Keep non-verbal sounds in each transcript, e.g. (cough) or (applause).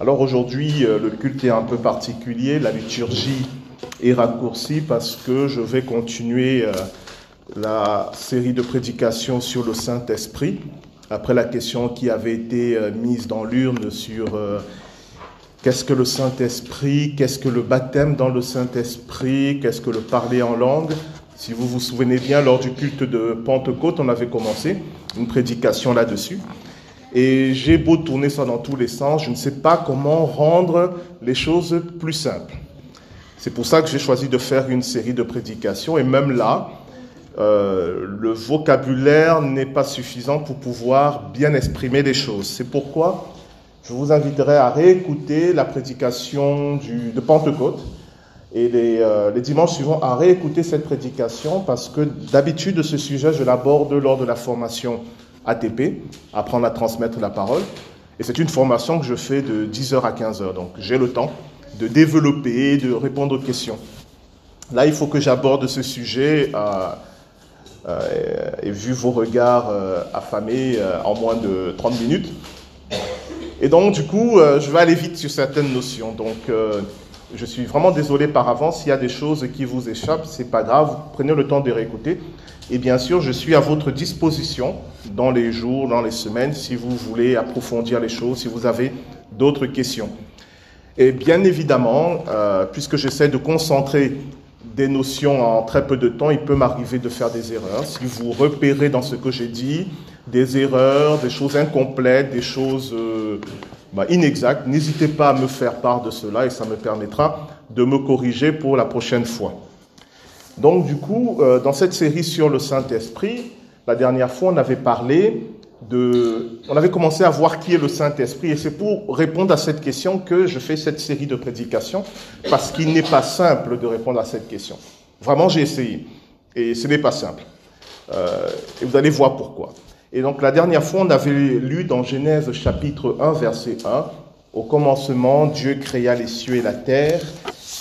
Alors aujourd'hui, euh, le culte est un peu particulier, la liturgie est raccourcie parce que je vais continuer euh, la série de prédications sur le Saint-Esprit, après la question qui avait été euh, mise dans l'urne sur qu'est-ce que le Saint-Esprit, qu'est-ce que le baptême dans le Saint-Esprit, qu'est-ce que le parler en langue. Si vous vous souvenez bien, lors du culte de Pentecôte, on avait commencé une prédication là-dessus. Et j'ai beau tourner ça dans tous les sens, je ne sais pas comment rendre les choses plus simples. C'est pour ça que j'ai choisi de faire une série de prédications. Et même là, euh, le vocabulaire n'est pas suffisant pour pouvoir bien exprimer les choses. C'est pourquoi je vous inviterai à réécouter la prédication de Pentecôte et euh, les dimanches suivants à réécouter cette prédication parce que d'habitude ce sujet je l'aborde lors de la formation ATP, apprendre à transmettre la parole. Et c'est une formation que je fais de 10h à 15h. Donc j'ai le temps de développer, de répondre aux questions. Là, il faut que j'aborde ce sujet euh, euh, et vu vos regards euh, affamés en moins de 30 minutes. Et donc, du coup, je vais aller vite sur certaines notions. Donc, je suis vraiment désolé par avance. S'il y a des choses qui vous échappent, c'est pas grave. Prenez le temps de réécouter. Et bien sûr, je suis à votre disposition dans les jours, dans les semaines, si vous voulez approfondir les choses, si vous avez d'autres questions. Et bien évidemment, euh, puisque j'essaie de concentrer des notions en très peu de temps, il peut m'arriver de faire des erreurs. Si vous repérez dans ce que j'ai dit des erreurs, des choses incomplètes, des choses euh, bah, inexactes, n'hésitez pas à me faire part de cela et ça me permettra de me corriger pour la prochaine fois. Donc du coup, euh, dans cette série sur le Saint-Esprit, la dernière fois, on avait parlé de... On avait commencé à voir qui est le Saint-Esprit et c'est pour répondre à cette question que je fais cette série de prédications parce qu'il n'est pas simple de répondre à cette question. Vraiment, j'ai essayé et ce n'est pas simple. Euh, et vous allez voir pourquoi. Et donc la dernière fois, on avait lu dans Genèse chapitre 1, verset 1, Au commencement, Dieu créa les cieux et la terre,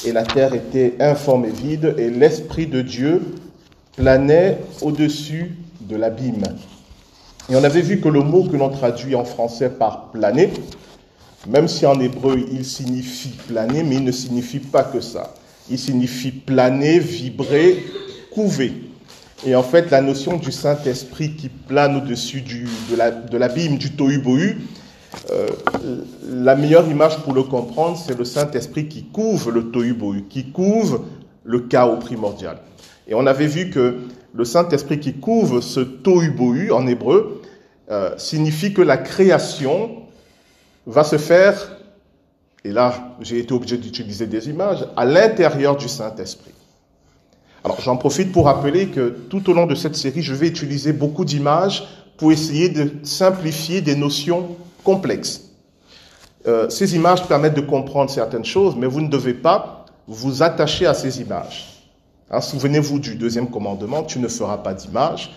et la terre était informe et vide, et l'Esprit de Dieu planait au-dessus de l'abîme. Et on avait vu que le mot que l'on traduit en français par planer, même si en hébreu il signifie planer, mais il ne signifie pas que ça. Il signifie planer, vibrer, couver. Et en fait, la notion du Saint-Esprit qui plane au-dessus de l'abîme, du tohu-bohu, euh, la meilleure image pour le comprendre, c'est le Saint-Esprit qui couvre le tohu qui couvre le chaos primordial. Et on avait vu que le Saint-Esprit qui couvre ce tohu en hébreu euh, signifie que la création va se faire, et là j'ai été obligé d'utiliser des images, à l'intérieur du Saint-Esprit. Alors j'en profite pour rappeler que tout au long de cette série, je vais utiliser beaucoup d'images pour essayer de simplifier des notions complexes. Euh, ces images permettent de comprendre certaines choses, mais vous ne devez pas vous attacher à ces images. Hein, souvenez-vous du deuxième commandement, tu ne feras pas d'image,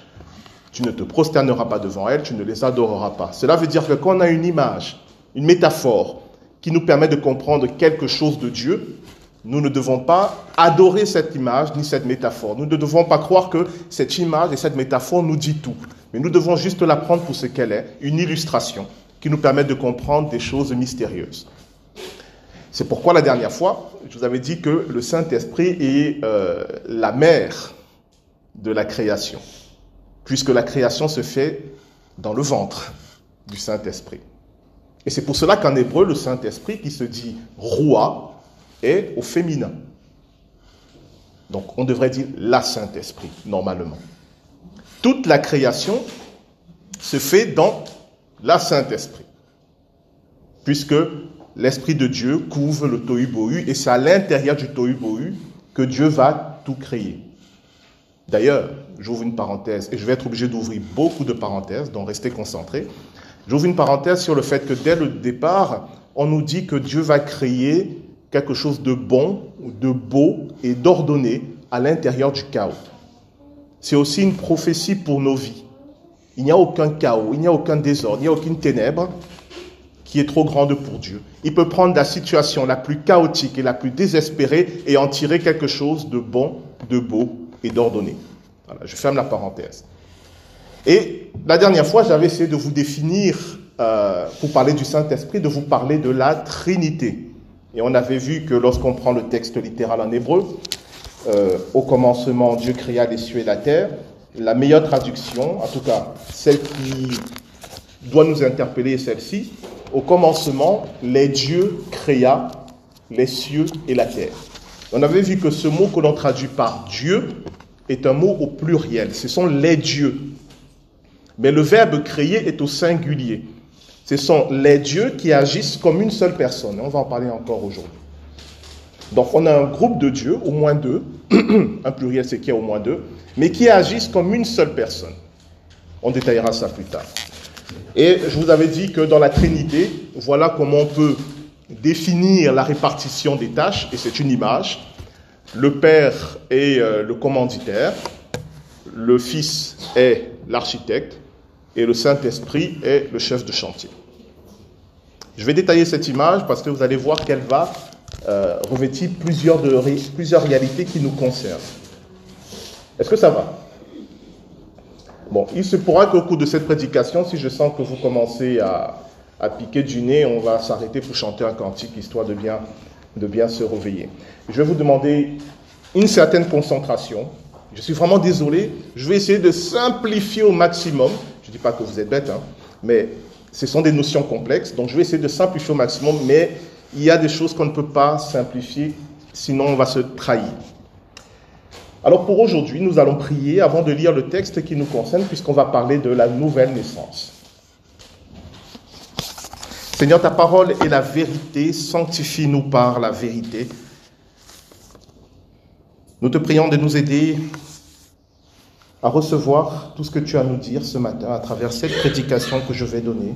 tu ne te prosterneras pas devant elles, tu ne les adoreras pas. Cela veut dire que quand on a une image, une métaphore qui nous permet de comprendre quelque chose de Dieu, nous ne devons pas adorer cette image ni cette métaphore. Nous ne devons pas croire que cette image et cette métaphore nous dit tout. Mais nous devons juste la prendre pour ce qu'elle est, une illustration qui nous permet de comprendre des choses mystérieuses. C'est pourquoi la dernière fois, je vous avais dit que le Saint-Esprit est euh, la mère de la création, puisque la création se fait dans le ventre du Saint-Esprit. Et c'est pour cela qu'en hébreu, le Saint-Esprit, qui se dit roi, est au féminin. Donc on devrait dire la Saint-Esprit, normalement. Toute la création se fait dans la Saint-Esprit, puisque l'Esprit de Dieu couvre le tohu-bohu, et c'est à l'intérieur du tohu-bohu que Dieu va tout créer. D'ailleurs, j'ouvre une parenthèse, et je vais être obligé d'ouvrir beaucoup de parenthèses, donc restez concentrés. J'ouvre une parenthèse sur le fait que dès le départ, on nous dit que Dieu va créer quelque chose de bon, de beau et d'ordonné à l'intérieur du chaos. C'est aussi une prophétie pour nos vies. Il n'y a aucun chaos, il n'y a aucun désordre, il n'y a aucune ténèbre qui est trop grande pour Dieu. Il peut prendre la situation la plus chaotique et la plus désespérée et en tirer quelque chose de bon, de beau et d'ordonné. Voilà, je ferme la parenthèse. Et la dernière fois, j'avais essayé de vous définir euh, pour parler du Saint-Esprit, de vous parler de la Trinité. Et on avait vu que lorsqu'on prend le texte littéral en hébreu, euh, au commencement, Dieu créa les cieux et la terre. La meilleure traduction, en tout cas celle qui doit nous interpeller est celle-ci. Au commencement, les dieux créa les cieux et la terre. On avait vu que ce mot que l'on traduit par Dieu est un mot au pluriel. Ce sont les dieux. Mais le verbe créer est au singulier. Ce sont les dieux qui agissent comme une seule personne. On va en parler encore aujourd'hui. Donc on a un groupe de dieux, au moins deux, (clears throat) un pluriel c'est qu'il y a au moins deux, mais qui agissent comme une seule personne. On détaillera ça plus tard. Et je vous avais dit que dans la Trinité, voilà comment on peut définir la répartition des tâches, et c'est une image. Le Père est euh, le commanditaire, le Fils est l'architecte, et le Saint-Esprit est le chef de chantier. Je vais détailler cette image parce que vous allez voir qu'elle va euh, revêtir plusieurs, de, réalités qui nous concernent. Est-ce que ça va? Bon, il se pourra qu'au cours de cette prédication, si je sens que vous commencez à, à piquer du nez, on va s'arrêter pour chanter un cantique, histoire de bien, de bien se réveiller. Je vais vous demander une certaine concentration. Je suis vraiment désolé. Je vais essayer de simplifier au maximum. Je ne dis pas que vous êtes bête, hein, mais ce sont des notions complexes. Donc je vais essayer de simplifier au maximum, mais il y a des choses qu'on ne peut pas simplifier, sinon on va se trahir. Alors pour aujourd'hui, nous allons prier avant de lire le texte qui nous concerne, puisqu'on va parler de la nouvelle naissance. Seigneur, ta parole est la vérité, sanctifie-nous par la vérité. Nous te prions de nous aider à recevoir tout ce que tu as à nous dire ce matin à travers cette prédication que je vais donner,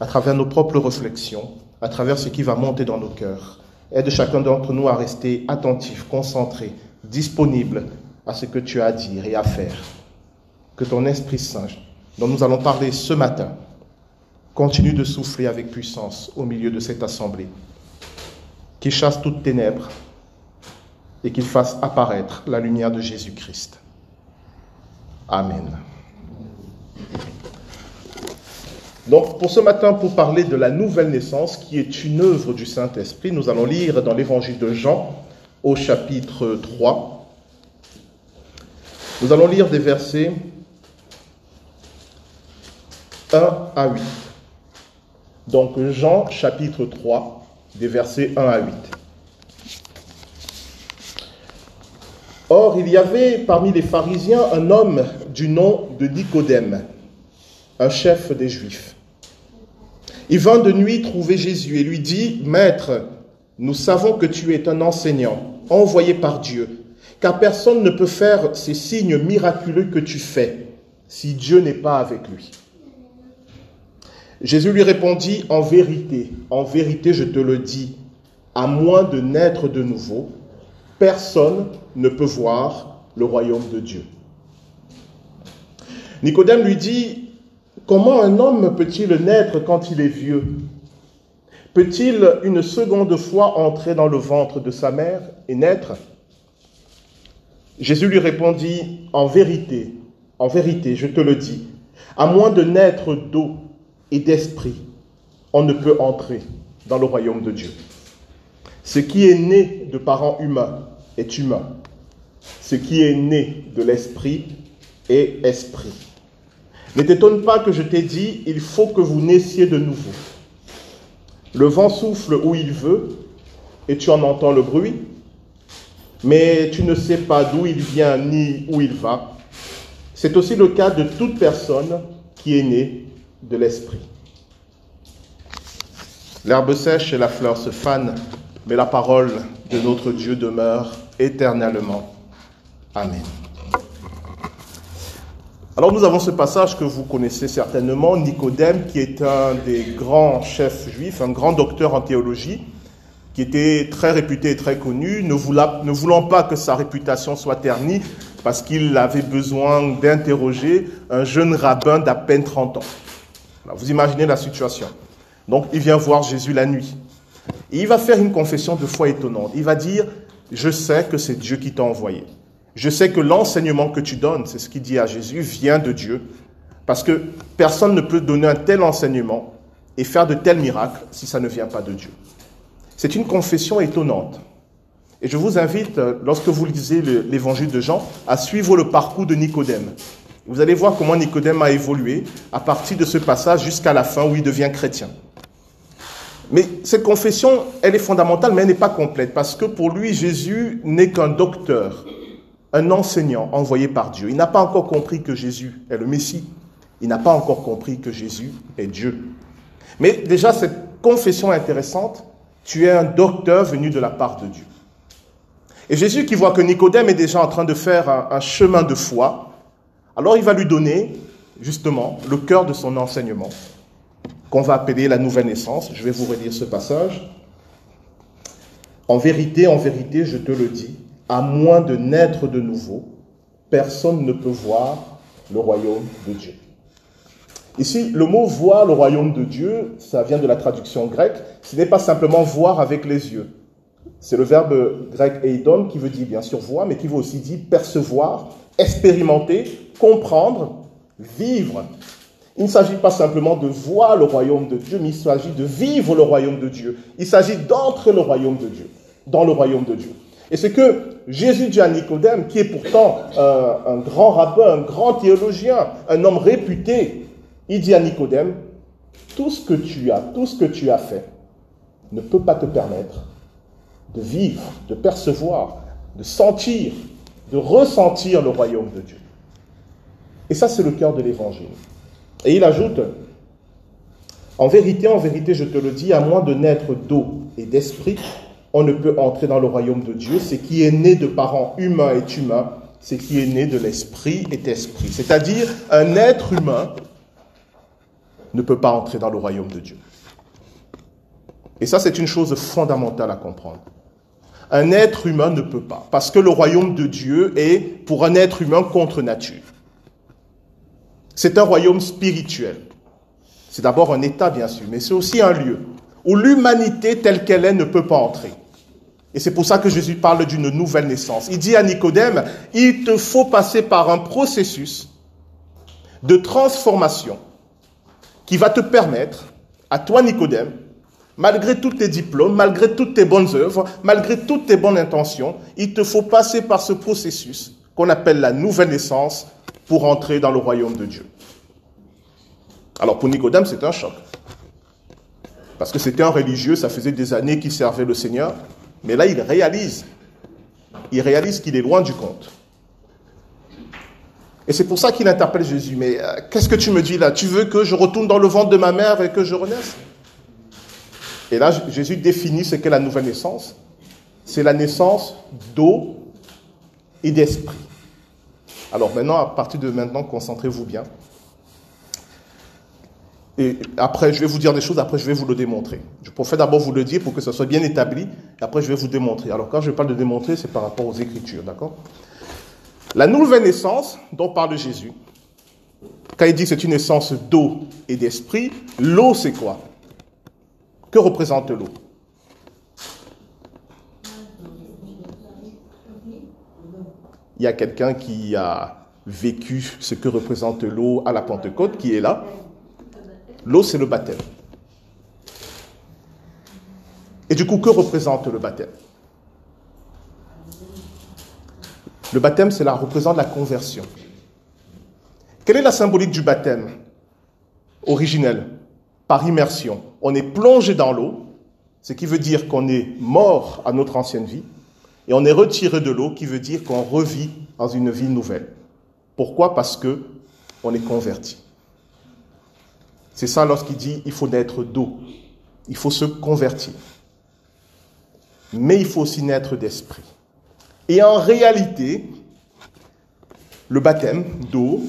à travers nos propres réflexions, à travers ce qui va monter dans nos cœurs. Aide chacun d'entre nous à rester attentif, concentré, disponible à ce que tu as à dire et à faire. Que ton Esprit Saint, dont nous allons parler ce matin, continue de souffler avec puissance au milieu de cette assemblée. Qu'il chasse toutes ténèbres et qu'il fasse apparaître la lumière de Jésus-Christ. Amen. Donc pour ce matin, pour parler de la nouvelle naissance, qui est une œuvre du Saint-Esprit, nous allons lire dans l'évangile de Jean au chapitre 3. Nous allons lire des versets 1 à 8. Donc Jean chapitre 3, des versets 1 à 8. Or, il y avait parmi les pharisiens un homme du nom de Nicodème, un chef des Juifs. Il vint de nuit trouver Jésus et lui dit, Maître, nous savons que tu es un enseignant envoyé par Dieu, car personne ne peut faire ces signes miraculeux que tu fais si Dieu n'est pas avec lui. Jésus lui répondit, En vérité, en vérité, je te le dis, à moins de naître de nouveau, personne ne peut voir le royaume de Dieu. Nicodème lui dit, comment un homme peut-il naître quand il est vieux? Peut-il une seconde fois entrer dans le ventre de sa mère et naître? Jésus lui répondit, en vérité, en vérité, je te le dis, à moins de naître d'eau et d'esprit, on ne peut entrer dans le royaume de Dieu. Ce qui est né de parents humains est humain. Ce qui est né de l'esprit est esprit. Ne t'étonne pas que je t'ai dit, il faut que vous naissiez de nouveau. Le vent souffle où il veut et tu en entends le bruit, mais tu ne sais pas d'où il vient ni où il va. C'est aussi le cas de toute personne qui est née de l'Esprit. L'herbe sèche et la fleur se fanent, mais la parole de notre Dieu demeure éternellement. Amen. Alors nous avons ce passage que vous connaissez certainement, Nicodème, qui est un des grands chefs juifs, un grand docteur en théologie, qui était très réputé et très connu, ne voulant, pas que sa réputation soit ternie, parce qu'il avait besoin d'interroger un jeune rabbin d'à peine 30 ans. vous imaginez la situation. Donc il vient voir Jésus la nuit. Et il va faire une confession de foi étonnante. Il va dire, je sais que c'est Dieu qui t'a envoyé. Je sais que l'enseignement que tu donnes, c'est ce qu'il dit à Jésus, vient de Dieu. Parce que personne ne peut donner un tel enseignement et faire de tels miracles si ça ne vient pas de Dieu. C'est une confession étonnante. Et je vous invite, euh, lorsque vous lisez l'évangile de Jean, à suivre le parcours de Nicodème. Vous allez voir comment Nicodème a évolué à partir de ce passage jusqu'à la fin où il devient chrétien. Mais cette confession, elle est fondamentale, mais elle n'est pas complète, parce que pour lui, Jésus n'est qu'un docteur, un enseignant envoyé par Dieu. Il n'a pas encore compris que Jésus est le Messie. Il n'a pas encore compris que Jésus est Dieu. Mais déjà, cette confession est intéressante. Tu es un docteur venu de la part de Dieu. Et Jésus qui voit que Nicodème est déjà en train de faire un, chemin de foi, alors il va lui donner justement le cœur de son enseignement, qu'on va appeler la nouvelle naissance. Je vais vous relire ce passage. En vérité, en vérité, je te le dis, à moins de naître de nouveau, personne ne peut voir le royaume de Dieu. Ici, le mot voir le royaume de Dieu, ça vient de la traduction grecque. Ce n'est pas simplement voir avec les yeux. C'est le verbe grec eidon qui veut dire bien sûr voir, mais qui veut aussi dire percevoir, expérimenter, comprendre, vivre. Il ne s'agit pas simplement de voir le royaume de Dieu, mais il s'agit de vivre le royaume de Dieu. Il s'agit d'entrer le royaume de Dieu, dans le royaume de Dieu. Et c'est que Jésus dit à Nicodème, qui est pourtant euh, un grand rabbin, un grand théologien, un homme réputé, il dit à Nicodème, tout ce que tu as, tout ce que tu as fait, ne peut pas te permettre de vivre, de percevoir, de sentir, de ressentir le royaume de Dieu. Et ça, c'est le cœur de l'évangile. Et il ajoute, en vérité, en vérité, je te le dis, à moins de naître d'eau et d'esprit, on ne peut entrer dans le royaume de Dieu. Ce qui est né de parents humains est humain, ce qui est né de l'esprit est esprit. C'est-à-dire, un être humain ne peut pas entrer dans le royaume de Dieu. Et ça, c'est une chose fondamentale à comprendre. Un être humain ne peut pas, parce que le royaume de Dieu est, pour un être humain, contre nature. C'est un royaume spirituel. C'est d'abord un état, bien sûr, mais c'est aussi un lieu où l'humanité telle qu'elle est ne peut pas entrer. Et c'est pour ça que Jésus parle d'une nouvelle naissance. Il dit à Nicodème, il te faut passer par un processus de transformation qui va te permettre, à toi Nicodème, Malgré tous tes diplômes, malgré toutes tes bonnes œuvres, malgré toutes tes bonnes intentions, il te faut passer par ce processus qu'on appelle la nouvelle naissance pour entrer dans le royaume de Dieu. Alors pour Nicodème, c'est un choc. Parce que c'était un religieux, ça faisait des années qu'il servait le Seigneur, mais là il réalise, il réalise qu'il est loin du compte. Et c'est pour ça qu'il interpelle Jésus, mais euh, qu'est-ce que tu me dis là? Tu veux que je retourne dans le ventre de ma mère et que je renaisse? Et là, Jésus définit ce qu'est la nouvelle naissance. C'est la naissance d'eau et d'esprit. Alors maintenant, à partir de maintenant, concentrez-vous bien. Et après, je vais vous dire des choses, après, je vais vous le démontrer. Je préfère d'abord vous le dire pour que ça soit bien établi, et après, je vais vous démontrer. Alors, quand je parle de démontrer, c'est par rapport aux Écritures, d'accord? La nouvelle naissance dont parle Jésus, quand il dit que c'est une naissance d'eau et d'esprit, l'eau, c'est quoi? Que représente l'eau? Il y a quelqu'un qui a vécu ce que représente l'eau à la Pentecôte qui est là. L'eau, c'est le baptême. Et du coup, que représente le baptême? Le baptême, cela représente la conversion. Quelle est la symbolique du baptême originel? Par immersion. On est plongé dans l'eau, ce qui veut dire qu'on est mort à notre ancienne vie, et on est retiré de l'eau, qui veut dire qu'on revit dans une vie nouvelle. Pourquoi? Parce que on est converti. C'est ça lorsqu'il dit il faut naître d'eau, il faut se convertir. Mais il faut aussi naître d'esprit. Et en réalité, le baptême d'eau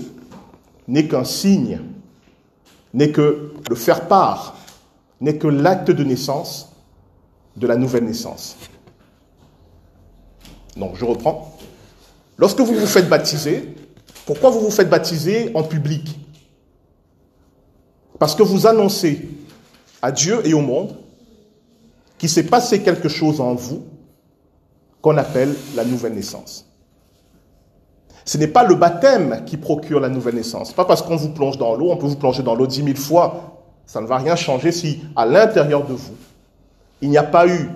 n'est qu'un signe n'est que le faire part, n'est que l'acte de naissance de la nouvelle naissance. Donc, je reprends. Lorsque vous vous faites baptiser, pourquoi vous vous faites baptiser en public? Parce que vous annoncez à Dieu et au monde qu'il s'est passé quelque chose en vous qu'on appelle la nouvelle naissance. Ce n'est pas le baptême qui procure la nouvelle naissance. Pas parce qu'on vous plonge dans l'eau, on peut vous plonger dans l'eau dix mille fois. Ça ne va rien changer si à l'intérieur de vous, il n'y a pas eu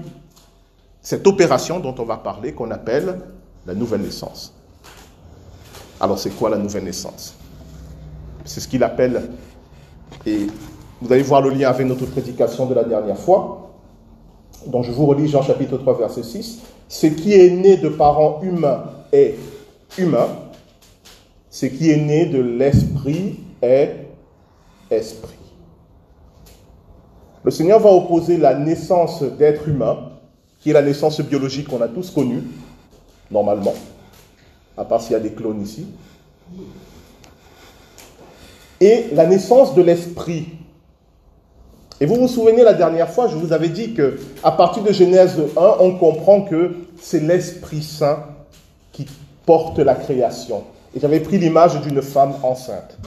cette opération dont on va parler, qu'on appelle la nouvelle naissance. Alors c'est quoi la nouvelle naissance? C'est ce qu'il appelle, et vous allez voir le lien avec notre prédication de la dernière fois, dont je vous relis Jean chapitre 3 verset 6, ce qui est né de parents humains est humain, ce qui est né de l'esprit est esprit. Le Seigneur va opposer la naissance d'être humain qui est la naissance biologique qu'on a tous connue, normalement, à part s'il y a des clones ici, et la naissance de l'esprit. Et vous vous souvenez la dernière fois, je vous avais dit que à partir de Genèse 1, on comprend que c'est l'Esprit Saint qui porte la création. Et j'avais pris l'image d'une femme enceinte.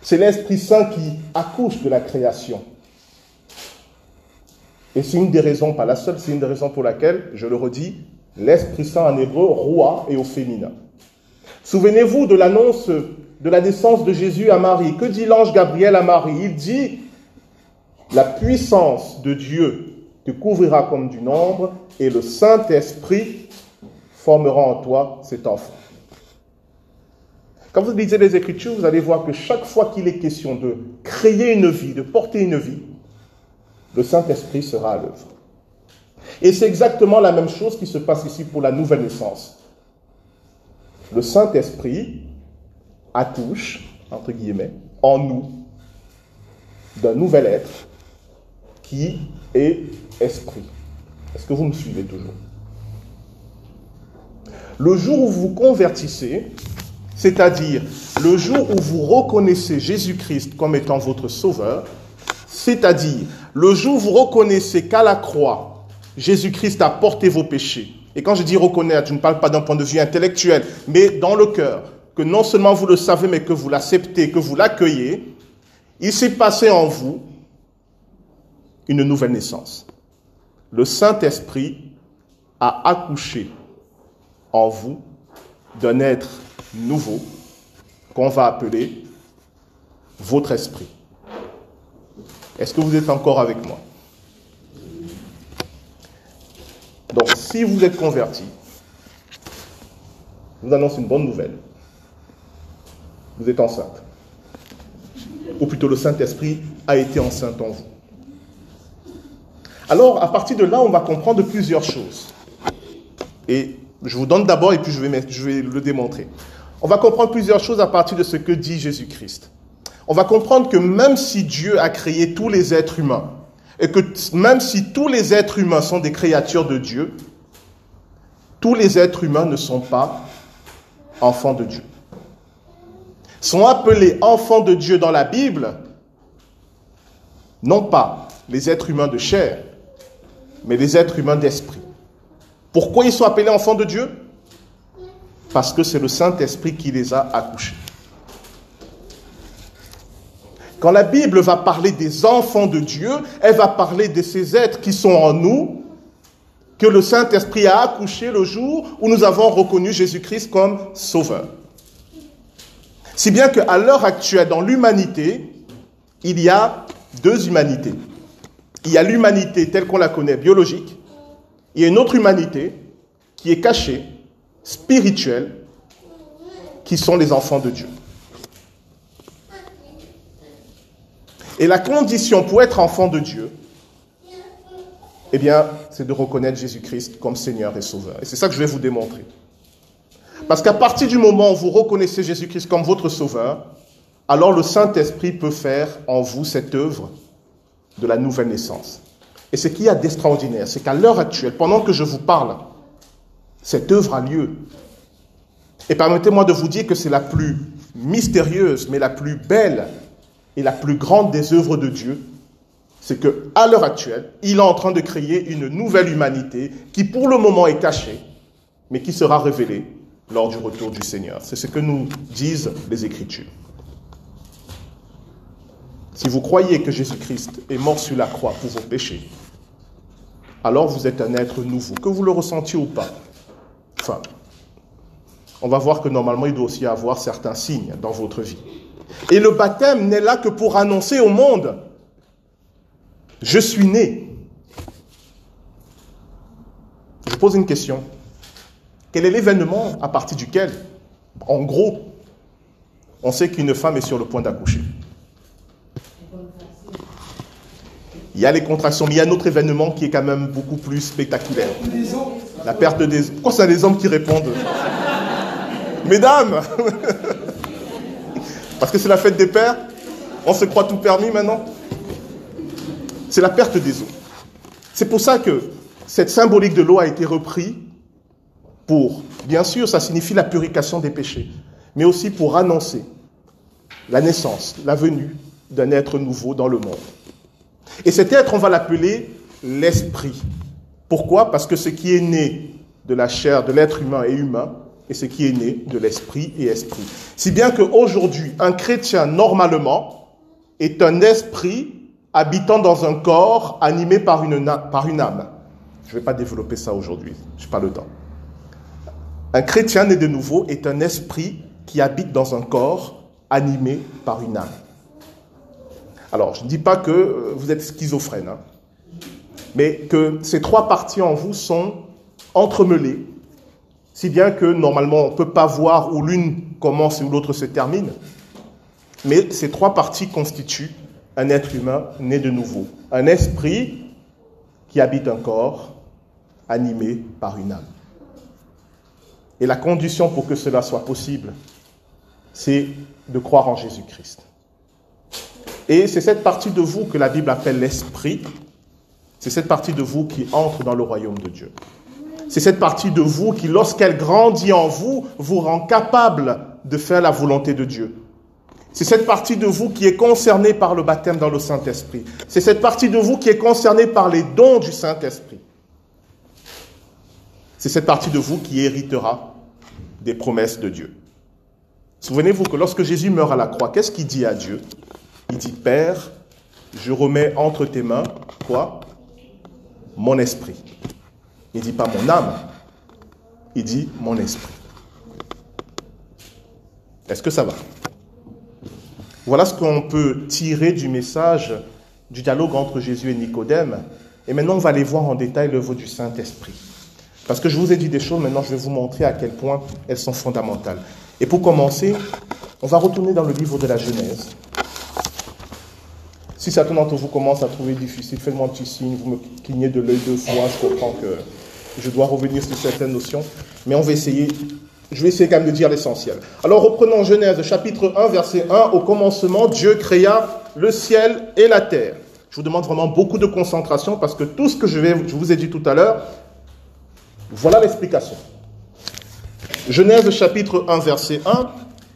C'est l'Esprit Saint qui accouche de la création. Et c'est une des raisons, pas la seule, c'est une des raisons pour laquelle, je le redis, l'Esprit Saint en hébreu, roi et au féminin. Souvenez-vous de l'annonce de la naissance de Jésus à Marie. Que dit l'ange Gabriel à Marie? Il dit, la puissance de Dieu te couvrira comme du nombre et le Saint-Esprit formera en toi cet enfant. Quand vous lisez les Écritures, vous allez voir que chaque fois qu'il est question de créer une vie, de porter une vie, le Saint-Esprit sera à l'œuvre. Et c'est exactement la même chose qui se passe ici pour la nouvelle naissance. Le Saint-Esprit accouche, entre guillemets, en nous d'un nouvel être qui est esprit. Est-ce que vous me suivez toujours? Le jour où vous convertissez, c'est-à-dire le jour où vous reconnaissez Jésus-Christ comme étant votre sauveur, c'est-à-dire, le jour où vous reconnaissez qu'à la croix, Jésus-Christ a porté vos péchés. Et quand je dis reconnaître, je ne parle pas d'un point de vue intellectuel, mais dans le cœur, que non seulement vous le savez, mais que vous l'acceptez, que vous l'accueillez, il s'est passé en vous une nouvelle naissance. Le Saint-Esprit a accouché en vous d'un être nouveau qu'on va appeler votre esprit. Est-ce que vous êtes encore avec moi? Donc, si vous êtes converti, je vous annonce une bonne nouvelle. Vous êtes enceinte. Ou plutôt le Saint-Esprit a été enceinte en vous. Alors, à partir de là, on va comprendre plusieurs choses. Et je vous donne d'abord, et puis je vais, je vais le démontrer. On va comprendre plusieurs choses à partir de ce que dit Jésus-Christ on va comprendre que même si Dieu a créé tous les êtres humains, et que même si tous les êtres humains sont des créatures de Dieu, tous les êtres humains ne sont pas enfants de Dieu. Sont appelés enfants de Dieu dans la Bible, non pas les êtres humains de chair, mais les êtres humains d'esprit. Pourquoi ils sont appelés enfants de Dieu? Parce que c'est le Saint-Esprit qui les a accouchés. Quand la Bible va parler des enfants de Dieu, elle va parler de ces êtres qui sont en nous, que le Saint-Esprit a accouché le jour où nous avons reconnu Jésus-Christ comme Sauveur. Si bien qu'à l'heure actuelle, dans l'humanité, il y a deux humanités. Il y a l'humanité telle qu'on la connaît, biologique. Il y une autre humanité qui est cachée, spirituelle, qui sont les enfants de Dieu. Et la condition pour être enfant de Dieu, eh bien, c'est de reconnaître Jésus-Christ comme Seigneur et Sauveur. Et c'est ça que je vais vous démontrer. Parce qu'à partir du moment où vous reconnaissez Jésus-Christ comme votre Sauveur, alors le Saint-Esprit peut faire en vous cette œuvre de la nouvelle naissance. Et ce qu'il y a d'extraordinaire, c'est qu'à l'heure actuelle, pendant que je vous parle, cette œuvre a lieu. Et permettez-moi de vous dire que c'est la plus mystérieuse, mais la plus belle et la plus grande des œuvres de Dieu, c'est que à l'heure actuelle, il est en train de créer une nouvelle humanité qui pour le moment est cachée, mais qui sera révélée lors du retour du Seigneur. C'est ce que nous disent les Écritures. Si vous croyez que Jésus-Christ est mort sur la croix pour vos péchés, alors vous êtes un être nouveau, que vous le ressentiez ou pas. Enfin, on va voir que normalement il doit aussi y avoir certains signes dans votre vie. Et le baptême n'est là que pour annoncer au monde, je suis né. Je pose une question. Quel est l'événement à partir duquel, en gros, on sait qu'une femme est sur le point d'accoucher? Il y a les contractions, mais il y a un autre événement qui est quand même beaucoup plus spectaculaire. La perte des... Pourquoi c'est les hommes qui répondent? Mesdames (laughs) Parce que c'est la fête des pères On se croit tout permis maintenant C'est la perte des eaux. C'est pour ça que cette symbolique de l'eau a été reprise pour, bien sûr, ça signifie la purification des péchés, mais aussi pour annoncer la naissance, la venue d'un être nouveau dans le monde. Et cet être, on va l'appeler l'esprit. Pourquoi? Parce que ce qui est né de la chair de l'être humain est humain, et ce qui est né de l'esprit est esprit. Si bien qu'aujourd'hui, un chrétien, normalement, est un esprit habitant dans un corps animé par une, par une âme. Je ne vais pas développer ça aujourd'hui, je n'ai pas le temps. Un chrétien né de nouveau est un esprit qui habite dans un corps animé par une âme. Alors, je ne dis pas que euh, vous êtes schizophrène, hein, mais que ces trois parties en vous sont entremêlées, si bien que normalement on ne peut pas voir où l'une commence et où l'autre se termine. Mais ces trois parties constituent un être humain né de nouveau, un esprit qui habite un corps animé par une âme. Et la condition pour que cela soit possible, c'est de croire en Jésus-Christ. Et c'est cette partie de vous que la Bible appelle l'esprit. C'est cette partie de vous qui entre dans le royaume de Dieu. C'est cette partie de vous qui, lorsqu'elle grandit en vous, vous rend capable de faire la volonté de Dieu. C'est cette partie de vous qui est concernée par le baptême dans le Saint-Esprit. C'est cette partie de vous qui est concernée par les dons du Saint-Esprit. C'est cette partie de vous qui héritera des promesses de Dieu. Souvenez-vous que lorsque Jésus meurt à la croix, qu'est-ce qu'il dit à Dieu? Il dit, Père, je remets entre tes mains, quoi? Mon esprit. Il ne dit pas mon âme, il dit mon esprit. Est-ce que ça va? Voilà ce qu'on peut tirer du message du dialogue entre Jésus et Nicodème. Et maintenant, on va aller voir en détail l'œuvre du Saint-Esprit. Parce que je vous ai dit des choses, maintenant je vais vous montrer à quel point elles sont fondamentales. Et pour commencer, on va retourner dans le livre de la Genèse. Si certains d'entre vous commencent à trouver difficile, faites-moi un petit signe, vous me clignez de l'œil deux fois, je comprends que je dois revenir sur certaines notions, mais on va essayer, je vais essayer quand même de dire l'essentiel. Alors reprenons Genèse chapitre 1, verset 1, au commencement, Dieu créa le ciel et la terre. Je vous demande vraiment beaucoup de concentration parce que tout ce que je, vais, je vous ai dit tout à l'heure, voilà l'explication. Genèse chapitre 1, verset 1,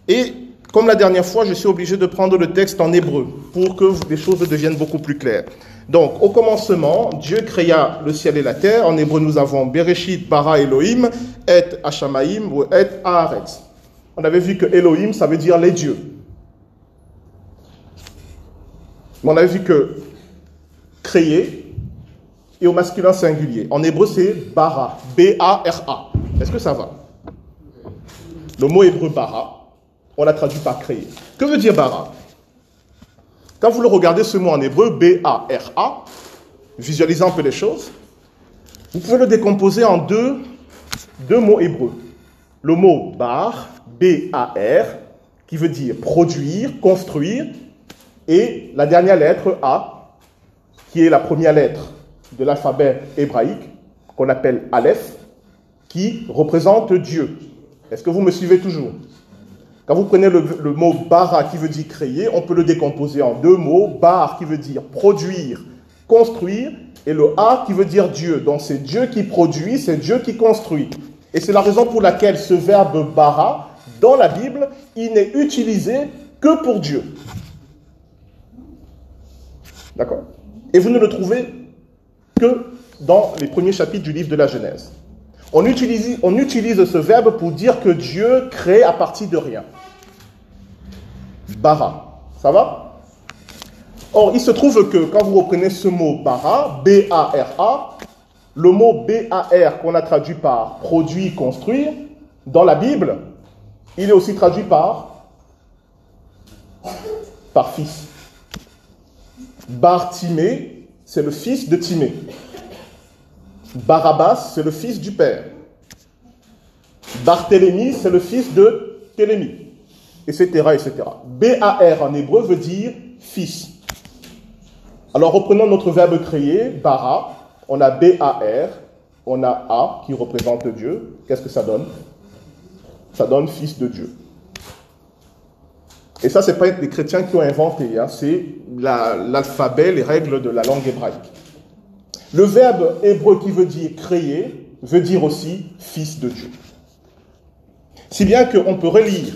et comme la dernière fois, je suis obligé de prendre le texte en hébreu pour que les choses deviennent beaucoup plus claires. Donc, au commencement, Dieu créa le ciel et la terre. En hébreu, nous avons Bereshit, bara Elohim, et Hashamaim ou et Haaretz. On avait vu que Elohim, ça veut dire les dieux. on avait vu que créer et au masculin singulier. En hébreu, c'est bara, B-A-R-A. Est-ce que ça va? Le mot hébreu bara, on l'a traduit par créer. Que veut dire bara? Quand vous le regardez ce mot en hébreu, B-A-R-A, visualisant un peu les choses, vous pouvez le décomposer en deux, deux mots hébreux. Le mot bar, B-A-R, qui veut dire produire, construire, et la dernière lettre A, qui est la première lettre de l'alphabet hébraïque, qu'on appelle Aleph, qui représente Dieu. Est-ce que vous me suivez toujours? Quand vous prenez le, mot bara qui veut dire créer, on peut le décomposer en deux mots. Bar qui veut dire produire, construire, et le A qui veut dire Dieu. Donc c'est Dieu qui produit, c'est Dieu qui construit. Et c'est la raison pour laquelle ce verbe bara, dans la Bible, il n'est utilisé que pour Dieu. D'accord? Et vous ne le trouvez que dans les premiers chapitres du livre de la Genèse. On utilise, ce verbe pour dire que Dieu crée à partir de rien. Bara. Ça va? Or, il se trouve que quand vous reprenez ce mot bara, B-A-R-A, le mot B-A-R qu'on a traduit par produit, construire, dans la Bible, il est aussi traduit par par fils. Bartimée, c'est le fils de Timée. Barabbas, c'est le fils du père. Barthélemy, c'est le fils de Télémie, etc., etc. B-A-R en hébreu veut dire fils. Alors reprenons notre verbe créer, bara, on a B-A-R, on a A qui représente Dieu. Qu'est-ce que ça donne? Ça donne fils de Dieu. Et ça, ce n'est pas les chrétiens qui ont inventé, hein, c'est l'alphabet, les règles de la langue hébraïque. Le verbe hébreu qui veut dire créer veut dire aussi fils de Dieu. Si bien qu'on peut relire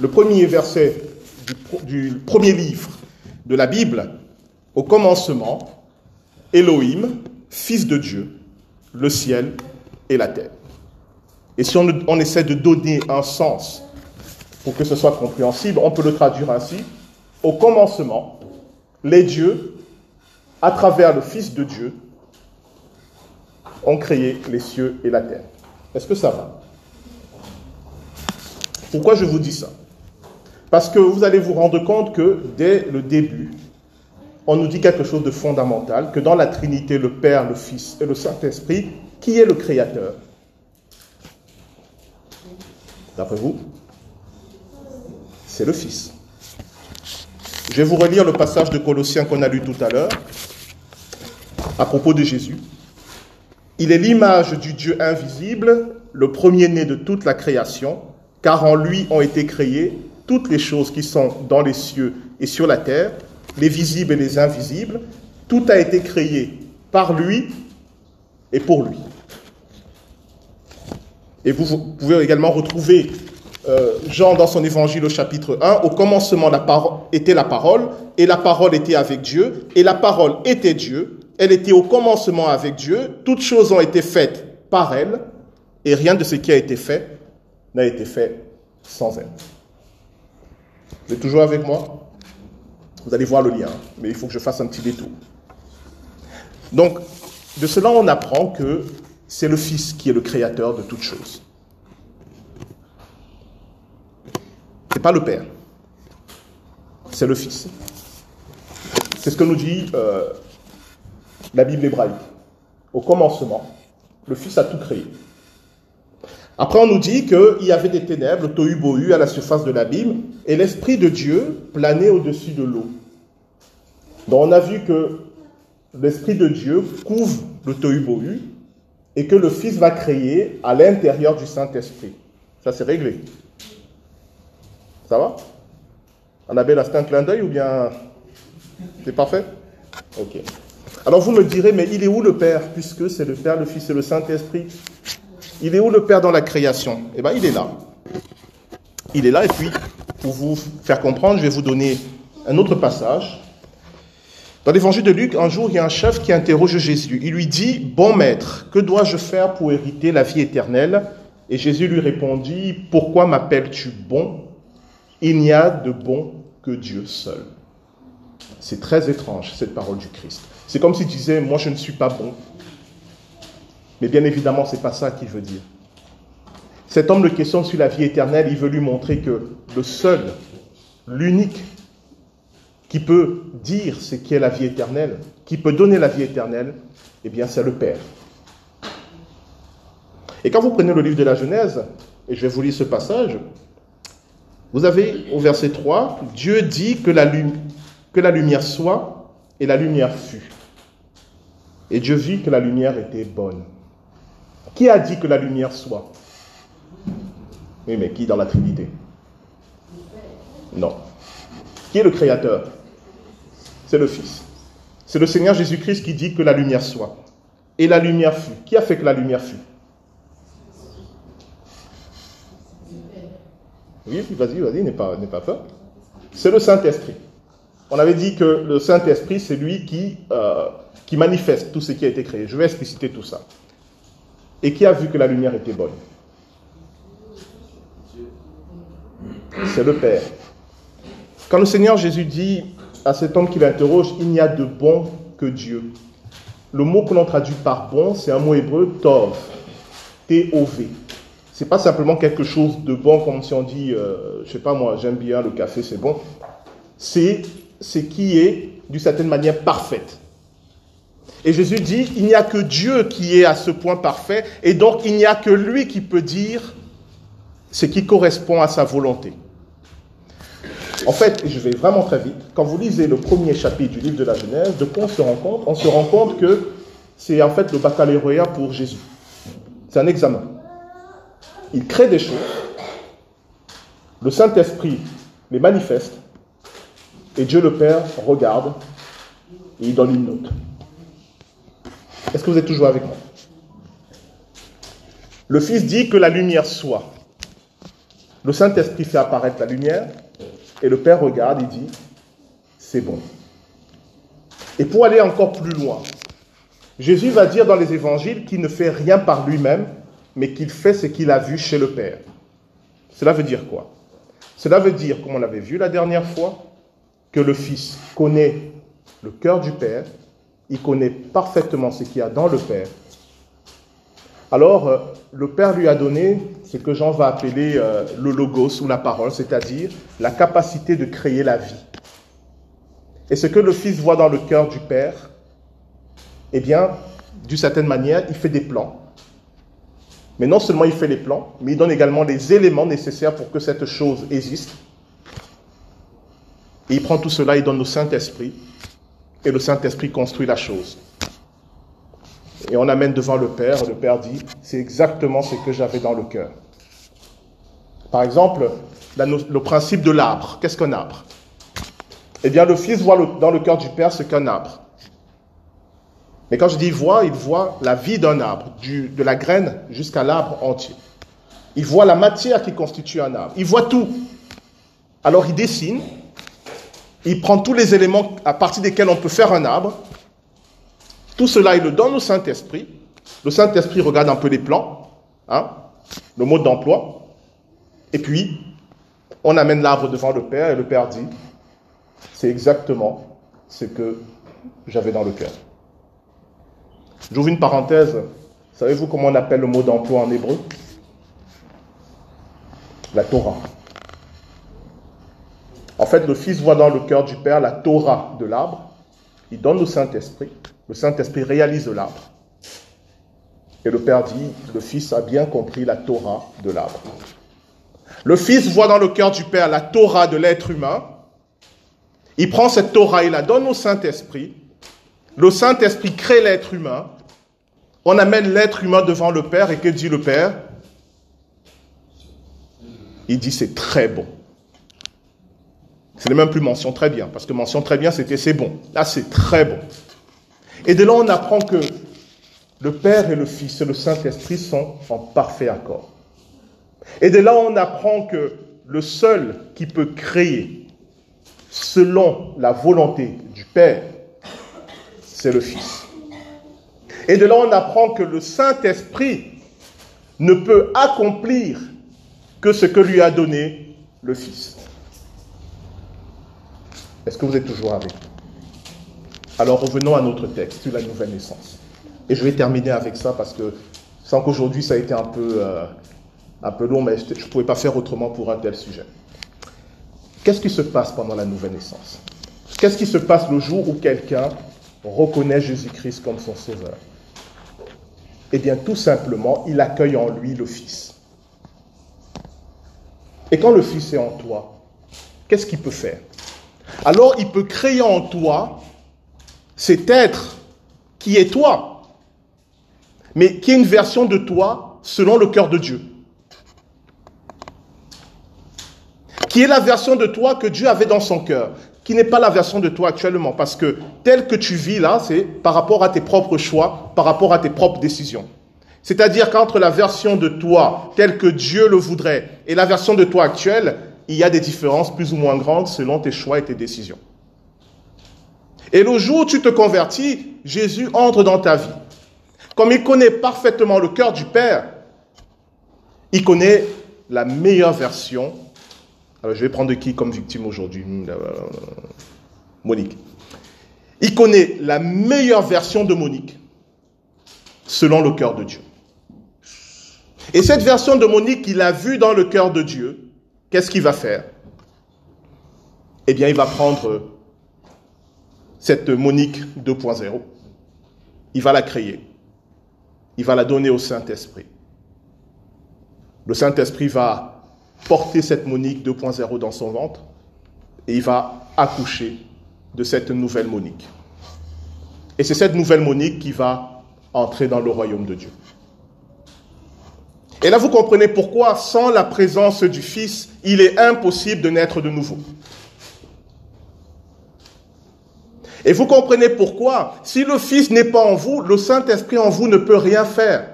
le premier verset du, premier livre de la Bible, au commencement, Elohim, fils de Dieu, le ciel et la terre. Et si on, on essaie de donner un sens pour que ce soit compréhensible, on peut le traduire ainsi. Au commencement, les dieux, à travers le Fils de Dieu, ont créé les cieux et la terre. Est-ce que ça va? Pourquoi je vous dis ça? Parce que vous allez vous rendre compte que dès le début, on nous dit quelque chose de fondamental, que dans la Trinité, le Père, le Fils et le Saint-Esprit, qui est le Créateur? D'après vous c'est le Fils. Je vais vous relire le passage de Colossiens qu'on a lu tout à l'heure à propos de Jésus. Il est l'image du Dieu invisible, le premier-né de toute la création, car en lui ont été créées toutes les choses qui sont dans les cieux et sur la terre, les visibles et les invisibles. Tout a été créé par lui et pour lui. Et vous pouvez également retrouver euh, Jean dans son évangile au chapitre 1, au commencement la parole, était la parole, et la parole était avec Dieu, et la parole était Dieu, elle était au commencement avec Dieu, toutes choses ont été faites par elle, et rien de ce qui a été fait n'a été fait sans elle. Vous êtes toujours avec moi? Vous allez voir le lien, mais il faut que je fasse un petit détour. Donc, de cela, on apprend que c'est le Fils qui est le créateur de toutes choses. n'est pas le Père, c'est le Fils. C'est ce que nous dit euh, la Bible hébraïque. Au commencement, le Fils a tout créé. Après, on nous dit qu'il y avait des ténèbres, tohu bohu, à la surface de l'abîme, et l'Esprit de Dieu planait au-dessus de l'eau. Donc, on a vu que l'Esprit de Dieu couvre le tohu bohu, et que le Fils va créer à l'intérieur du Saint-Esprit. Ça, c'est réglé. Ça va? Annabelle, c'est un clin d'œil ou bien c'est parfait? Ok. Alors vous me direz, mais il est où le Père Puisque c'est le Père, le Fils et le Saint-Esprit? Il est où le Père dans la création? Eh bien, il est là. Il est là, et puis, pour vous faire comprendre, je vais vous donner un autre passage. Dans l'évangile de Luc, un jour, il y a un chef qui interroge Jésus. Il lui dit, Bon maître, que dois-je faire pour hériter la vie éternelle? Et Jésus lui répondit, Pourquoi m'appelles-tu bon? Il n'y a de bon que Dieu seul. C'est très étrange, cette parole du Christ. C'est comme s'il disait, moi je ne suis pas bon. Mais bien évidemment, ce n'est pas ça qu'il veut dire. Cet homme le questionne sur la vie éternelle, il veut lui montrer que le seul, l'unique, qui peut dire ce qu'est la vie éternelle, qui peut donner la vie éternelle, eh bien c'est le Père. Et quand vous prenez le livre de la Genèse, et je vais vous lire ce passage, vous avez au verset 3, Dieu dit que la lumière soit et la lumière fut. Et Dieu vit que la lumière était bonne. Qui a dit que la lumière soit? Oui, mais qui dans la Trinité? Non. Qui est le Créateur? C'est le Fils. C'est le Seigneur Jésus-Christ qui dit que la lumière soit. Et la lumière fut. Qui a fait que la lumière fut? Oui, vas-y, vas-y, n'aie pas, pas peur. C'est le Saint-Esprit. On avait dit que le Saint-Esprit, c'est lui qui, euh, qui manifeste tout ce qui a été créé. Je vais expliciter tout ça. Et qui a vu que la lumière était bonne? C'est le Père. Quand le Seigneur Jésus dit à cet homme qui l'interroge, il n'y a de bon que Dieu. Le mot que l'on traduit par bon, c'est un mot hébreu, tov, T-O-V. c'est pas simplement quelque chose de bon, comme si on dit, euh, je sais pas moi, j'aime bien le café, c'est bon. C'est ce qui est, d'une certaine manière, parfaite. Et Jésus dit, il n'y a que Dieu qui est à ce point parfait, et donc il n'y a que lui qui peut dire ce qui correspond à sa volonté. En fait, je vais vraiment très vite, quand vous lisez le premier chapitre du livre de la Genèse, de quoi on se rend compte? On se rend compte que c'est en fait le baccalauréat pour Jésus. C'est un examen. Il crée des choses, le Saint-Esprit les manifeste, et Dieu le Père regarde et il donne une note. Est-ce que vous êtes toujours avec moi? Le Fils dit que la lumière soit. Le Saint-Esprit fait apparaître la lumière et le Père regarde et dit, c'est bon. Et pour aller encore plus loin, Jésus va dire dans les évangiles qu'il ne fait rien par lui-même, mais qu'il fait ce qu'il a vu chez le Père. Cela veut dire quoi? Cela veut dire, comme on l'avait vu la dernière fois, le Fils connaît le cœur du Père, il connaît parfaitement ce qu'il y a dans le Père. Alors, euh, le Père lui a donné ce que Jean va appeler euh, le logos ou la parole, c'est-à-dire la capacité de créer la vie. Et ce que le Fils voit dans le cœur du Père, eh bien, d'une certaine manière, il fait des plans. Mais non seulement il fait les plans, mais il donne également les éléments nécessaires pour que cette chose existe. Et il prend tout cela, il donne au Saint-Esprit, et le Saint-Esprit construit la chose. Et on amène devant le Père, et le Père dit, c'est exactement ce que j'avais dans le cœur. Par exemple, le principe de l'arbre. Qu'est-ce qu'un arbre? Eh bien, le Fils voit dans le cœur du Père ce qu'un arbre. Mais quand je dis voit, il voit la vie d'un arbre, de la graine jusqu'à l'arbre entier. Il voit la matière qui constitue un arbre. Il voit tout. Alors il dessine, il prend tous les éléments à partir desquels on peut faire un arbre. Tout cela, il le donne au Saint-Esprit. Le Saint-Esprit regarde un peu les plans, hein, le mode d'emploi. Et puis, on amène l'arbre devant le Père et le Père dit, c'est exactement ce que j'avais dans le cœur. J'ouvre une parenthèse. Savez-vous comment on appelle le mot d'emploi en hébreu? La Torah. En fait, le Fils voit dans le cœur du Père la Torah de l'arbre. Il donne au Saint-Esprit. Le Saint-Esprit réalise l'arbre. Et le Père dit, le Fils a bien compris la Torah de l'arbre. Le Fils voit dans le cœur du Père la Torah de l'être humain. Il prend cette Torah et la donne au Saint-Esprit. Le Saint-Esprit crée l'être humain. On amène l'être humain devant le Père et que dit le Père? Il dit c'est très bon. Ce n'est même plus mention très bien, parce que mention très bien, c'était c'est bon. Là, c'est très bon. Et de là, on apprend que le Père et le Fils et le Saint-Esprit sont en parfait accord. Et de là, on apprend que le seul qui peut créer selon la volonté du Père c'est le Fils. Et de là, on apprend que le Saint-Esprit ne peut accomplir que ce que lui a donné le Fils. Est-ce que vous êtes toujours avec Alors revenons à notre texte sur la nouvelle naissance. Et je vais terminer avec ça parce que, sans qu'aujourd'hui ça a été un peu, euh, un peu long, mais je ne pouvais pas faire autrement pour un tel sujet. Qu'est-ce qui se passe pendant la nouvelle naissance? Qu'est-ce qui se passe le jour où quelqu'un reconnaît Jésus-Christ comme son sauveur? Eh bien, tout simplement, il accueille en lui le Fils. Et quand le Fils est en toi, qu'est-ce qu'il peut faire? Alors, il peut créer en toi cet être qui est toi, mais qui est une version de toi selon le cœur de Dieu. Qui est la version de toi que Dieu avait dans son cœur qui n'est pas la version de toi actuellement. Parce que tel que tu vis là, c'est par rapport à tes propres choix, par rapport à tes propres décisions. C'est-à-dire qu'entre la version de toi telle que Dieu le voudrait et la version de toi actuelle, il y a des différences plus ou moins grandes selon tes choix et tes décisions. Et le jour où tu te convertis, Jésus entre dans ta vie. Comme il connaît parfaitement le cœur du Père, il connaît la meilleure version je vais prendre qui comme victime aujourd'hui? Hmm, Monique. Il connaît la meilleure version de Monique selon le cœur de Dieu. Et cette version de Monique qu'il a vue dans le cœur de Dieu, qu'est-ce qu'il va faire? Eh bien, il va prendre cette Monique 2.0, il va la créer, il va la donner au Saint-Esprit. Le Saint-Esprit va porter cette Monique 2.0 dans son ventre et il va accoucher de cette nouvelle Monique. Et c'est cette nouvelle Monique qui va entrer dans le royaume de Dieu. Et là, vous comprenez pourquoi, sans la présence du Fils, il est impossible de naître de nouveau. Et vous comprenez pourquoi, si le Fils n'est pas en vous, le Saint-Esprit en vous ne peut rien faire.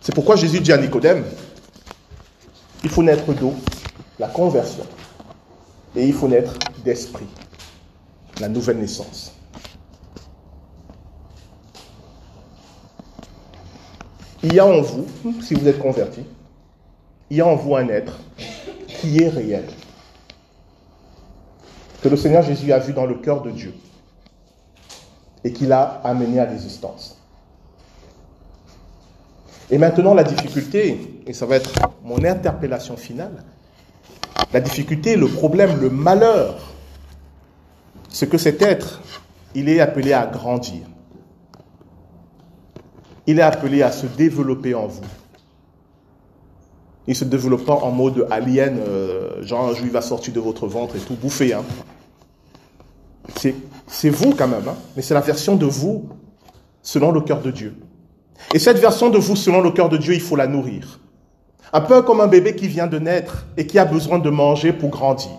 C'est pourquoi Jésus dit à Nicodème, il faut naître d'eau, la conversion, et il faut naître d'esprit, la nouvelle naissance. Il y a en vous, si vous êtes converti, il y a en vous un être qui est réel, que le Seigneur Jésus a vu dans le cœur de Dieu et qu'il a amené à l'existence. Et maintenant, la difficulté, et ça va être mon interpellation finale, la difficulté, le problème, le malheur, c'est que cet être, il est appelé à grandir. Il est appelé à se développer en vous. Il se développe pas en mode alien, euh, genre un juif va sortir de votre ventre et tout bouffer. Hein. C'est vous quand même, hein. mais c'est la version de vous selon le cœur de Dieu. Et cette version de vous selon le cœur de Dieu, il faut la nourrir. Un peu comme un bébé qui vient de naître et qui a besoin de manger pour grandir.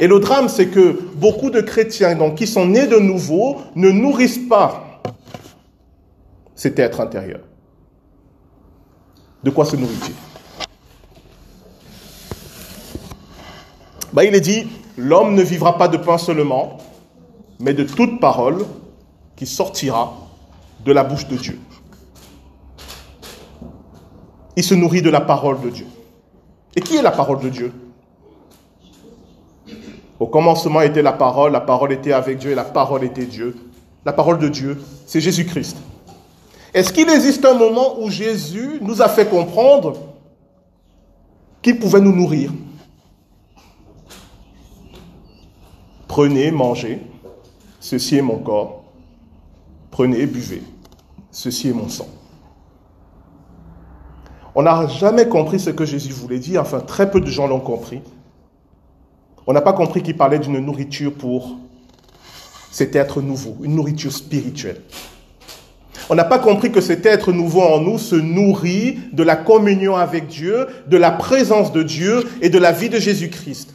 Et le drame, c'est que beaucoup de chrétiens donc, qui sont nés de nouveau ne nourrissent pas cet être intérieur. De quoi se nourrit-il? Bah, Il est dit, l'homme ne vivra pas de pain seulement, mais de toute parole qui sortira de la bouche de Dieu. Il se nourrit de la parole de Dieu. Et qui est la parole de Dieu? Au commencement était la parole, la parole était avec Dieu et la parole était Dieu. La parole de Dieu, c'est Jésus-Christ. Est-ce qu'il existe un moment où Jésus nous a fait comprendre qu'il pouvait nous nourrir? Prenez, mangez, ceci est mon corps. Prenez, buvez, ceci est mon sang. On n'a jamais compris ce que Jésus voulait dire, enfin très peu de gens l'ont compris. On n'a pas compris qu'il parlait d'une nourriture pour cet être nouveau, une nourriture spirituelle. On n'a pas compris que cet être nouveau en nous se nourrit de la communion avec Dieu, de la présence de Dieu et de la vie de Jésus-Christ.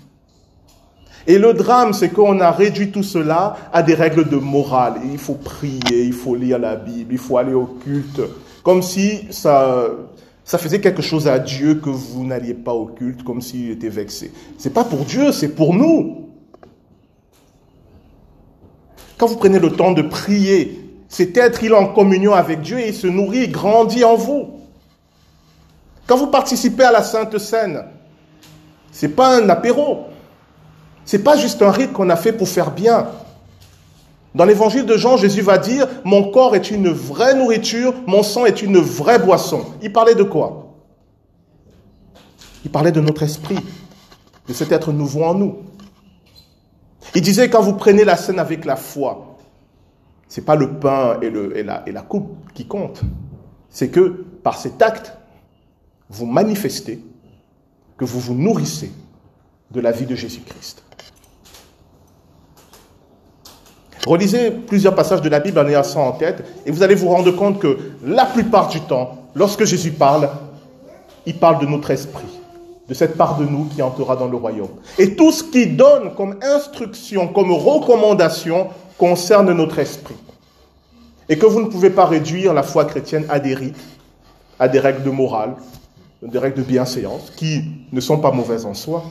Et le drame, c'est qu'on a réduit tout cela à des règles de morale. Il faut prier, il faut lire la Bible, il faut aller au culte, comme si ça, ça faisait quelque chose à Dieu que vous n'alliez pas au culte comme s'il était vexé. C'est pas pour Dieu, c'est pour nous. Quand vous prenez le temps de prier, c'est être il en communion avec Dieu et il se nourrit, il grandit en vous. Quand vous participez à la Sainte Seine, c'est pas un apéro. C'est pas juste un rite qu'on a fait pour faire bien. Dans l'évangile de Jean, Jésus va dire, mon corps est une vraie nourriture, mon sang est une vraie boisson. Il parlait de quoi? Il parlait de notre esprit, de cet être nouveau en nous. Il disait, quand vous prenez la scène avec la foi, c'est pas le pain et la coupe qui comptent. C'est que par cet acte, vous manifestez que vous vous nourrissez de la vie de Jésus-Christ. Relisez plusieurs passages de la Bible en ayant ça en tête et vous allez vous rendre compte que la plupart du temps, lorsque Jésus parle, il parle de notre esprit, de cette part de nous qui entrera dans le royaume. Et tout ce qu'il donne comme instruction, comme recommandation, concerne notre esprit. Et que vous ne pouvez pas réduire la foi chrétienne à des rites, à des règles de morale, des règles de bienséance, qui ne sont pas mauvaises en soi,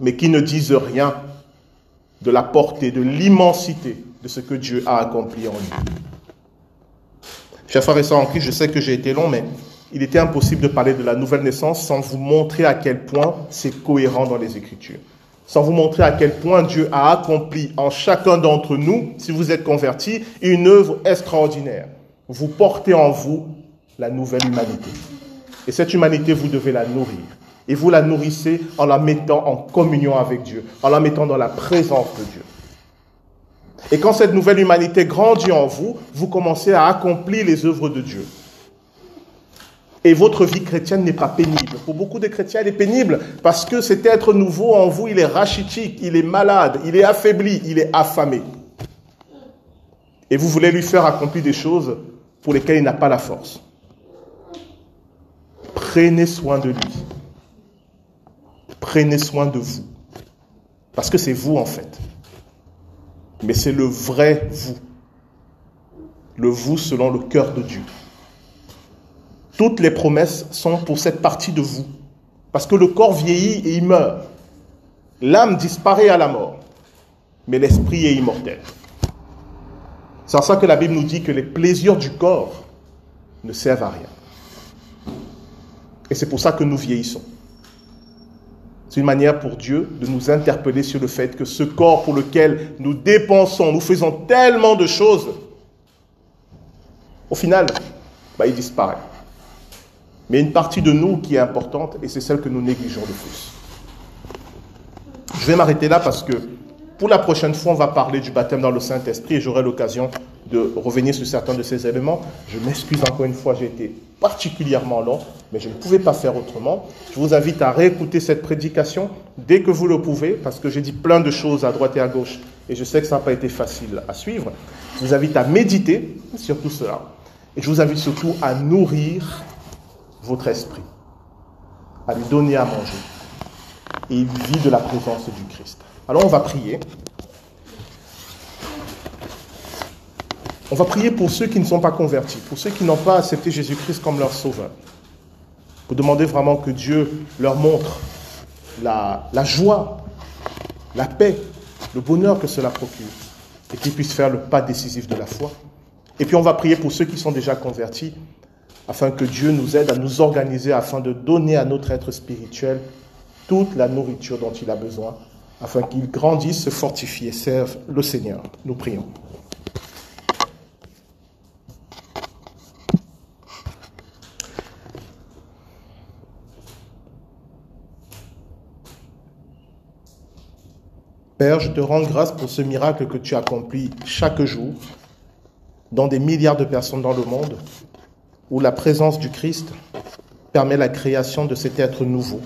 mais qui ne disent rien de la portée, de l'immensité de ce que Dieu a accompli en lui. Chers frères et sœurs en Christ, je sais que j'ai été long, mais il était impossible de parler de la nouvelle naissance sans vous montrer à quel point c'est cohérent dans les Écritures. Sans vous montrer à quel point Dieu a accompli en chacun d'entre nous, si vous êtes convertis, une œuvre extraordinaire. vous portez en vous la nouvelle humanité. Et cette humanité, vous devez la nourrir. Et vous la nourrissez en la mettant en communion avec Dieu, en la mettant dans la présence de Dieu. Et quand cette nouvelle humanité grandit en vous, vous commencez à accomplir les œuvres de Dieu. Et votre vie chrétienne n'est pas pénible. Pour beaucoup de chrétiens, elle est pénible parce que cet être nouveau en vous, il est rachitique, il est malade, il est affaibli, il est affamé. Et vous voulez lui faire accomplir des choses pour lesquelles il n'a pas la force. Prenez soin de lui. Prenez soin de vous. Parce que c'est vous en fait. Mais c'est le vrai vous. Le vous selon le cœur de Dieu. Toutes les promesses sont pour cette partie de vous. Parce que le corps vieillit et il meurt. L'âme disparaît à la mort. Mais l'esprit est immortel. C'est en ça que la Bible nous dit que les plaisirs du corps ne servent à rien. Et c'est pour ça que nous vieillissons. C'est une manière pour Dieu de nous interpeller sur le fait que ce corps pour lequel nous dépensons, nous faisons tellement de choses, au final, bah, il disparaît. Mais une partie de nous qui est importante, et c'est celle que nous négligeons le plus. Je vais m'arrêter là parce que pour la prochaine fois, on va parler du baptême dans le Saint-Esprit et j'aurai l'occasion de revenir sur certains de ces éléments. Je m'excuse encore une fois, j'ai été particulièrement long, mais je ne pouvais pas faire autrement. Je vous invite à réécouter cette prédication dès que vous le pouvez, parce que j'ai dit plein de choses à droite et à gauche, et je sais que ça n'a pas été facile à suivre. Je vous invite à méditer sur tout cela, et je vous invite surtout à nourrir votre esprit, à lui donner à manger, et il vit de la présence du Christ. Alors on va prier. On va prier pour ceux qui ne sont pas convertis, pour ceux qui n'ont pas accepté Jésus-Christ comme leur sauveur. Pour demander vraiment que Dieu leur montre la, la joie, la paix, le bonheur que cela procure et qu'ils puissent faire le pas décisif de la foi. Et puis on va prier pour ceux qui sont déjà convertis afin que Dieu nous aide à nous organiser afin de donner à notre être spirituel toute la nourriture dont il a besoin afin qu'il grandisse, se fortifie et serve le Seigneur. Nous prions. Père, je te rends grâce pour ce miracle que tu accomplis chaque jour dans des milliards de personnes dans le monde, où la présence du Christ permet la création de cet être nouveau.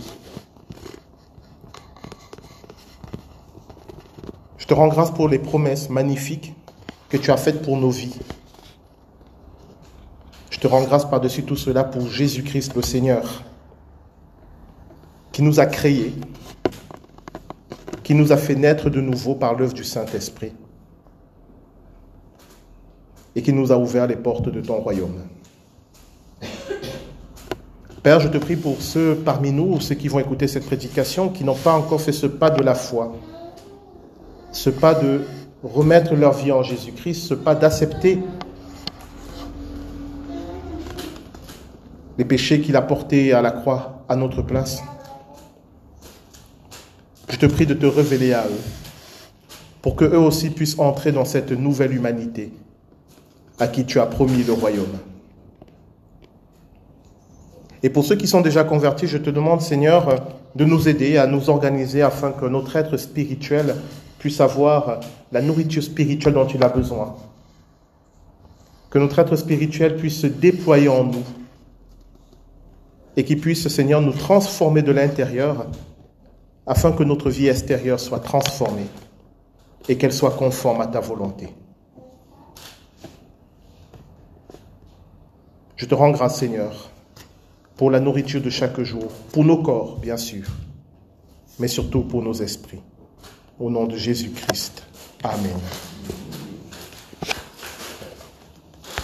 Je te rends grâce pour les promesses magnifiques que tu as faites pour nos vies. Je te rends grâce par-dessus tout cela pour Jésus-Christ le Seigneur, qui nous a créés, qui nous a fait naître de nouveau par l'œuvre du Saint-Esprit et qui nous a ouvert les portes de ton royaume. Père, je te prie pour ceux parmi nous, ceux qui vont écouter cette prédication, qui n'ont pas encore fait ce pas de la foi, ce pas de remettre leur vie en Jésus-Christ, ce pas d'accepter les péchés qu'il a portés à la croix à notre place. Je te prie de te révéler à eux pour que eux aussi puissent entrer dans cette nouvelle humanité à qui tu as promis le royaume. Et pour ceux qui sont déjà convertis, je te demande, Seigneur, de nous aider à nous organiser afin que notre être spirituel puisse avoir la nourriture spirituelle dont il a besoin. Que notre être spirituel puisse se déployer en nous et qu'il puisse, Seigneur, nous transformer de l'intérieur afin que notre vie extérieure soit transformée et qu'elle soit conforme à ta volonté. Je te rends grâce, Seigneur, pour la nourriture de chaque jour, pour nos corps, bien sûr, mais surtout pour nos esprits. Au nom de Jésus-Christ. Amen.